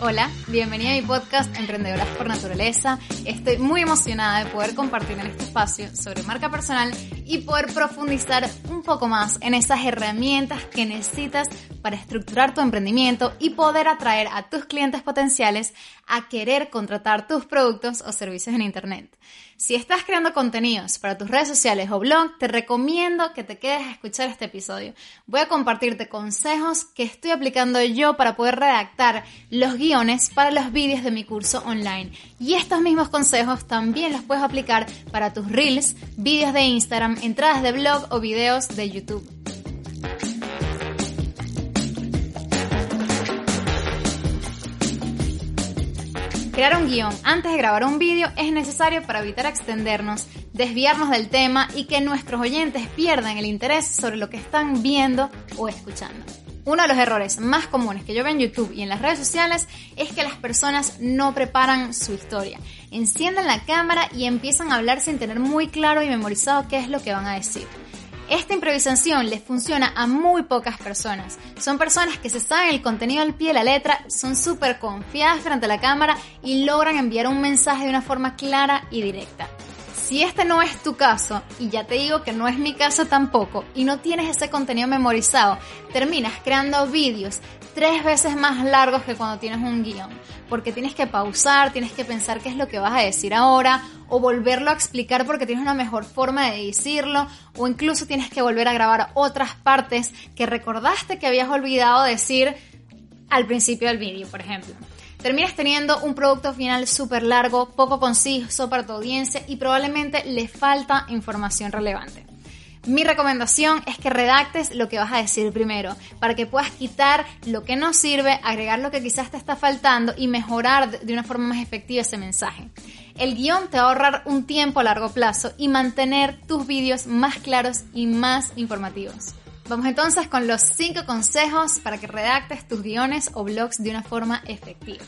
Hola, bienvenida a mi podcast Emprendedoras por Naturaleza. Estoy muy emocionada de poder compartir en este espacio sobre marca personal y poder profundizar un poco más en esas herramientas que necesitas para estructurar tu emprendimiento y poder atraer a tus clientes potenciales a querer contratar tus productos o servicios en Internet. Si estás creando contenidos para tus redes sociales o blog, te recomiendo que te quedes a escuchar este episodio. Voy a compartirte consejos que estoy aplicando yo para poder redactar los guiones para los vídeos de mi curso online. Y estos mismos consejos también los puedes aplicar para tus reels, vídeos de Instagram, entradas de blog o videos de YouTube. Crear un guion antes de grabar un vídeo es necesario para evitar extendernos, desviarnos del tema y que nuestros oyentes pierdan el interés sobre lo que están viendo o escuchando. Uno de los errores más comunes que yo veo en YouTube y en las redes sociales es que las personas no preparan su historia. Encienden la cámara y empiezan a hablar sin tener muy claro y memorizado qué es lo que van a decir. Esta improvisación les funciona a muy pocas personas. Son personas que se saben el contenido al pie de la letra, son súper confiadas frente a la cámara y logran enviar un mensaje de una forma clara y directa. Si este no es tu caso, y ya te digo que no es mi caso tampoco, y no tienes ese contenido memorizado, terminas creando vídeos tres veces más largos que cuando tienes un guion, porque tienes que pausar, tienes que pensar qué es lo que vas a decir ahora, o volverlo a explicar porque tienes una mejor forma de decirlo, o incluso tienes que volver a grabar otras partes que recordaste que habías olvidado decir al principio del vídeo, por ejemplo. Terminas teniendo un producto final súper largo, poco conciso para tu audiencia y probablemente le falta información relevante. Mi recomendación es que redactes lo que vas a decir primero, para que puedas quitar lo que no sirve, agregar lo que quizás te está faltando y mejorar de una forma más efectiva ese mensaje. El guion te va a ahorrar un tiempo a largo plazo y mantener tus vídeos más claros y más informativos. Vamos entonces con los 5 consejos para que redactes tus guiones o blogs de una forma efectiva.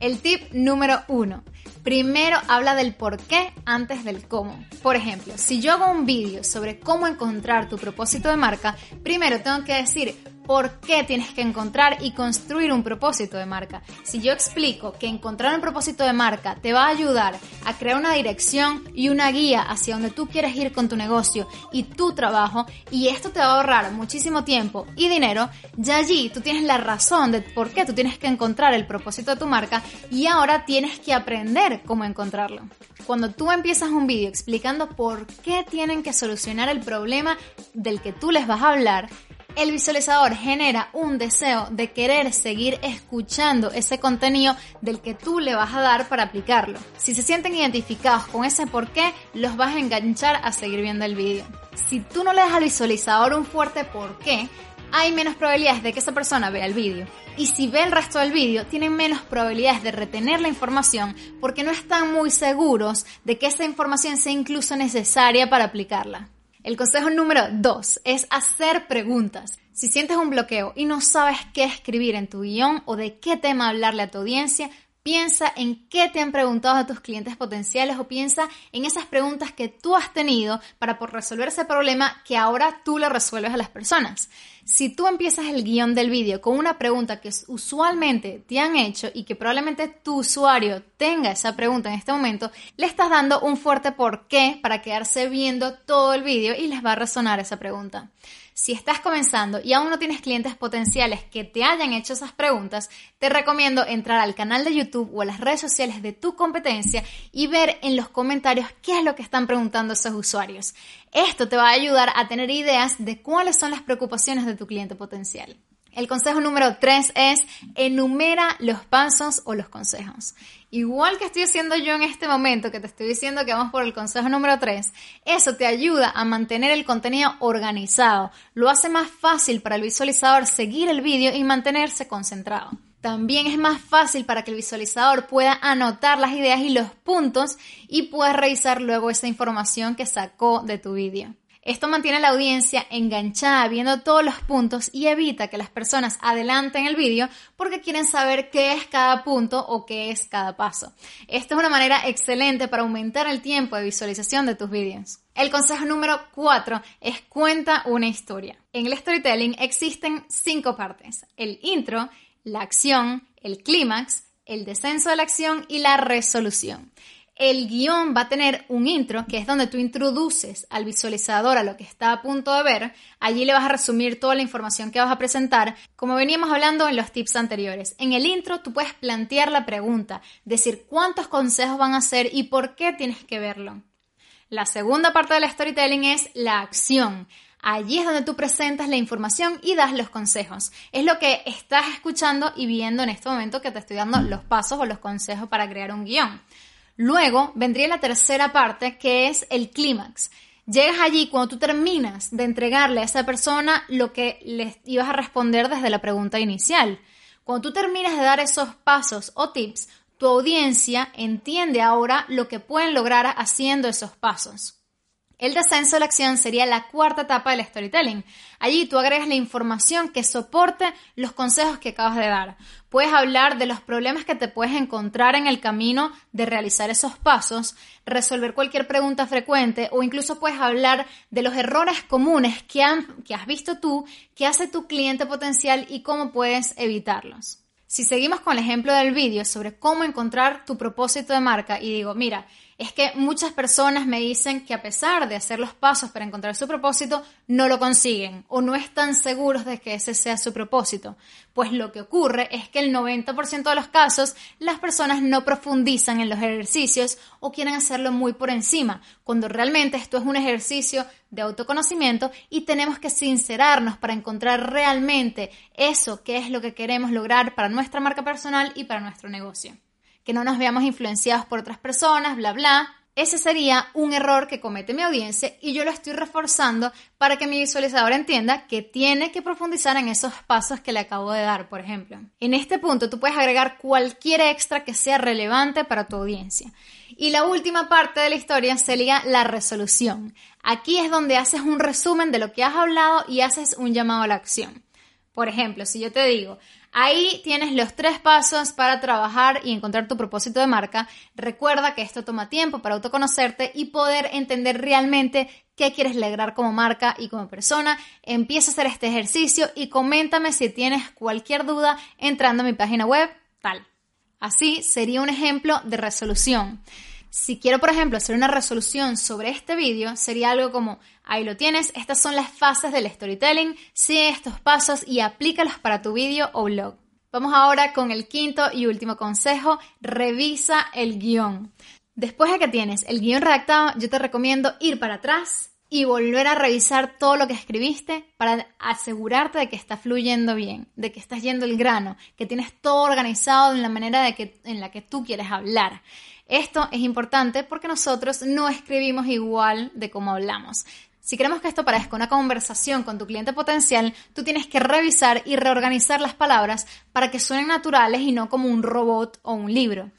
El tip número 1. Primero habla del por qué antes del cómo. Por ejemplo, si yo hago un vídeo sobre cómo encontrar tu propósito de marca, primero tengo que decir por qué tienes que encontrar y construir un propósito de marca. Si yo explico que encontrar un propósito de marca te va a ayudar a crear una dirección y una guía hacia donde tú quieres ir con tu negocio y tu trabajo, y esto te va a ahorrar muchísimo tiempo y dinero, ya allí tú tienes la razón de por qué tú tienes que encontrar el propósito de tu marca y ahora tienes que aprender cómo encontrarlo. Cuando tú empiezas un vídeo explicando por qué tienen que solucionar el problema del que tú les vas a hablar, el visualizador genera un deseo de querer seguir escuchando ese contenido del que tú le vas a dar para aplicarlo. Si se sienten identificados con ese por qué, los vas a enganchar a seguir viendo el vídeo. Si tú no le das al visualizador un fuerte por qué, hay menos probabilidades de que esa persona vea el vídeo. Y si ve el resto del vídeo, tienen menos probabilidades de retener la información porque no están muy seguros de que esa información sea incluso necesaria para aplicarla. El consejo número dos es hacer preguntas. Si sientes un bloqueo y no sabes qué escribir en tu guion o de qué tema hablarle a tu audiencia, Piensa en qué te han preguntado a tus clientes potenciales o piensa en esas preguntas que tú has tenido para por resolver ese problema que ahora tú le resuelves a las personas. Si tú empiezas el guion del vídeo con una pregunta que usualmente te han hecho y que probablemente tu usuario tenga esa pregunta en este momento, le estás dando un fuerte porqué para quedarse viendo todo el vídeo y les va a resonar esa pregunta. Si estás comenzando y aún no tienes clientes potenciales que te hayan hecho esas preguntas, te recomiendo entrar al canal de YouTube o a las redes sociales de tu competencia y ver en los comentarios qué es lo que están preguntando esos usuarios. Esto te va a ayudar a tener ideas de cuáles son las preocupaciones de tu cliente potencial. El consejo número 3 es enumera los pasos o los consejos. Igual que estoy haciendo yo en este momento, que te estoy diciendo que vamos por el consejo número 3, eso te ayuda a mantener el contenido organizado. Lo hace más fácil para el visualizador seguir el vídeo y mantenerse concentrado. También es más fácil para que el visualizador pueda anotar las ideas y los puntos y pueda revisar luego esa información que sacó de tu vídeo. Esto mantiene a la audiencia enganchada viendo todos los puntos y evita que las personas adelanten el vídeo porque quieren saber qué es cada punto o qué es cada paso. Esto es una manera excelente para aumentar el tiempo de visualización de tus vídeos. El consejo número 4 es cuenta una historia. En el storytelling existen cinco partes. El intro, la acción, el clímax, el descenso de la acción y la resolución. El guion va a tener un intro, que es donde tú introduces al visualizador a lo que está a punto de ver. Allí le vas a resumir toda la información que vas a presentar, como veníamos hablando en los tips anteriores. En el intro tú puedes plantear la pregunta, decir cuántos consejos van a ser y por qué tienes que verlo. La segunda parte del storytelling es la acción. Allí es donde tú presentas la información y das los consejos. Es lo que estás escuchando y viendo en este momento que te estoy dando los pasos o los consejos para crear un guion. Luego vendría la tercera parte que es el clímax. Llegas allí cuando tú terminas de entregarle a esa persona lo que les ibas a responder desde la pregunta inicial. Cuando tú terminas de dar esos pasos o tips, tu audiencia entiende ahora lo que pueden lograr haciendo esos pasos. El descenso de la acción sería la cuarta etapa del storytelling. Allí tú agregas la información que soporte los consejos que acabas de dar. Puedes hablar de los problemas que te puedes encontrar en el camino de realizar esos pasos, resolver cualquier pregunta frecuente o incluso puedes hablar de los errores comunes que, que has visto tú, que hace tu cliente potencial y cómo puedes evitarlos. Si seguimos con el ejemplo del vídeo sobre cómo encontrar tu propósito de marca y digo, mira, es que muchas personas me dicen que a pesar de hacer los pasos para encontrar su propósito, no lo consiguen o no están seguros de que ese sea su propósito. Pues lo que ocurre es que el 90% de los casos las personas no profundizan en los ejercicios o quieren hacerlo muy por encima, cuando realmente esto es un ejercicio de autoconocimiento y tenemos que sincerarnos para encontrar realmente eso que es lo que queremos lograr para nuestra marca personal y para nuestro negocio que no nos veamos influenciados por otras personas, bla, bla. Ese sería un error que comete mi audiencia y yo lo estoy reforzando para que mi visualizador entienda que tiene que profundizar en esos pasos que le acabo de dar, por ejemplo. En este punto tú puedes agregar cualquier extra que sea relevante para tu audiencia. Y la última parte de la historia sería la resolución. Aquí es donde haces un resumen de lo que has hablado y haces un llamado a la acción. Por ejemplo, si yo te digo, Ahí tienes los tres pasos para trabajar y encontrar tu propósito de marca. Recuerda que esto toma tiempo para autoconocerte y poder entender realmente qué quieres lograr como marca y como persona. Empieza a hacer este ejercicio y coméntame si tienes cualquier duda entrando a mi página web, tal. Así sería un ejemplo de resolución. Si quiero, por ejemplo, hacer una resolución sobre este vídeo, sería algo como, ahí lo tienes, estas son las fases del storytelling, sigue estos pasos y aplícalos para tu vídeo o blog. Vamos ahora con el quinto y último consejo, revisa el guion. Después de que tienes el guion redactado, yo te recomiendo ir para atrás y volver a revisar todo lo que escribiste para asegurarte de que está fluyendo bien, de que estás yendo el grano, que tienes todo organizado en la manera de que, en la que tú quieres hablar. Esto es importante porque nosotros no escribimos igual de cómo hablamos. Si queremos que esto parezca una conversación con tu cliente potencial, tú tienes que revisar y reorganizar las palabras para que suenen naturales y no como un robot o un libro.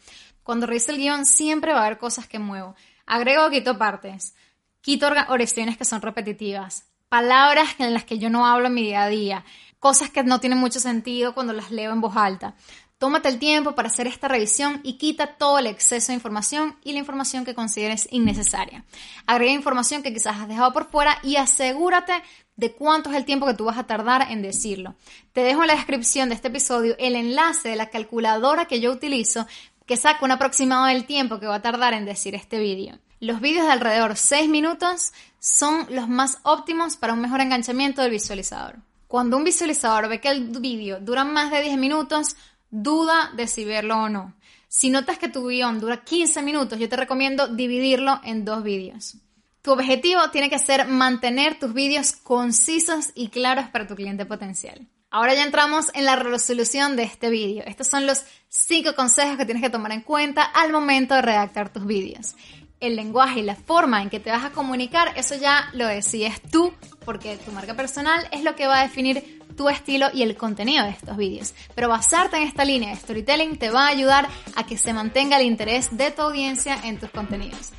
Cuando revise el guion siempre va a haber cosas que muevo. Agrego o quito partes. Quito oraciones que son repetitivas. Palabras en las que yo no hablo en mi día a día. Cosas que no tienen mucho sentido cuando las leo en voz alta. Tómate el tiempo para hacer esta revisión y quita todo el exceso de información y la información que consideres innecesaria. Agrega información que quizás has dejado por fuera y asegúrate de cuánto es el tiempo que tú vas a tardar en decirlo. Te dejo en la descripción de este episodio el enlace de la calculadora que yo utilizo que saca un aproximado del tiempo que va a tardar en decir este vídeo. Los vídeos de alrededor 6 minutos son los más óptimos para un mejor enganchamiento del visualizador. Cuando un visualizador ve que el vídeo dura más de 10 minutos, duda de si verlo o no. Si notas que tu guion dura 15 minutos, yo te recomiendo dividirlo en dos vídeos. Tu objetivo tiene que ser mantener tus vídeos concisos y claros para tu cliente potencial. Ahora ya entramos en la resolución de este vídeo. Estos son los 5 consejos que tienes que tomar en cuenta al momento de redactar tus vídeos. El lenguaje y la forma en que te vas a comunicar, eso ya lo decides tú, porque tu marca personal es lo que va a definir tu estilo y el contenido de estos vídeos. Pero basarte en esta línea de storytelling te va a ayudar a que se mantenga el interés de tu audiencia en tus contenidos.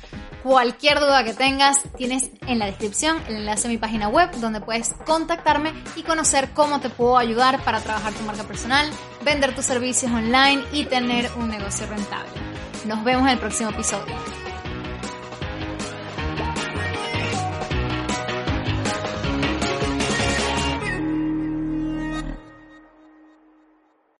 Cualquier duda que tengas, tienes en la descripción el enlace a mi página web donde puedes contactarme y conocer cómo te puedo ayudar para trabajar tu marca personal, vender tus servicios online y tener un negocio rentable. Nos vemos en el próximo episodio.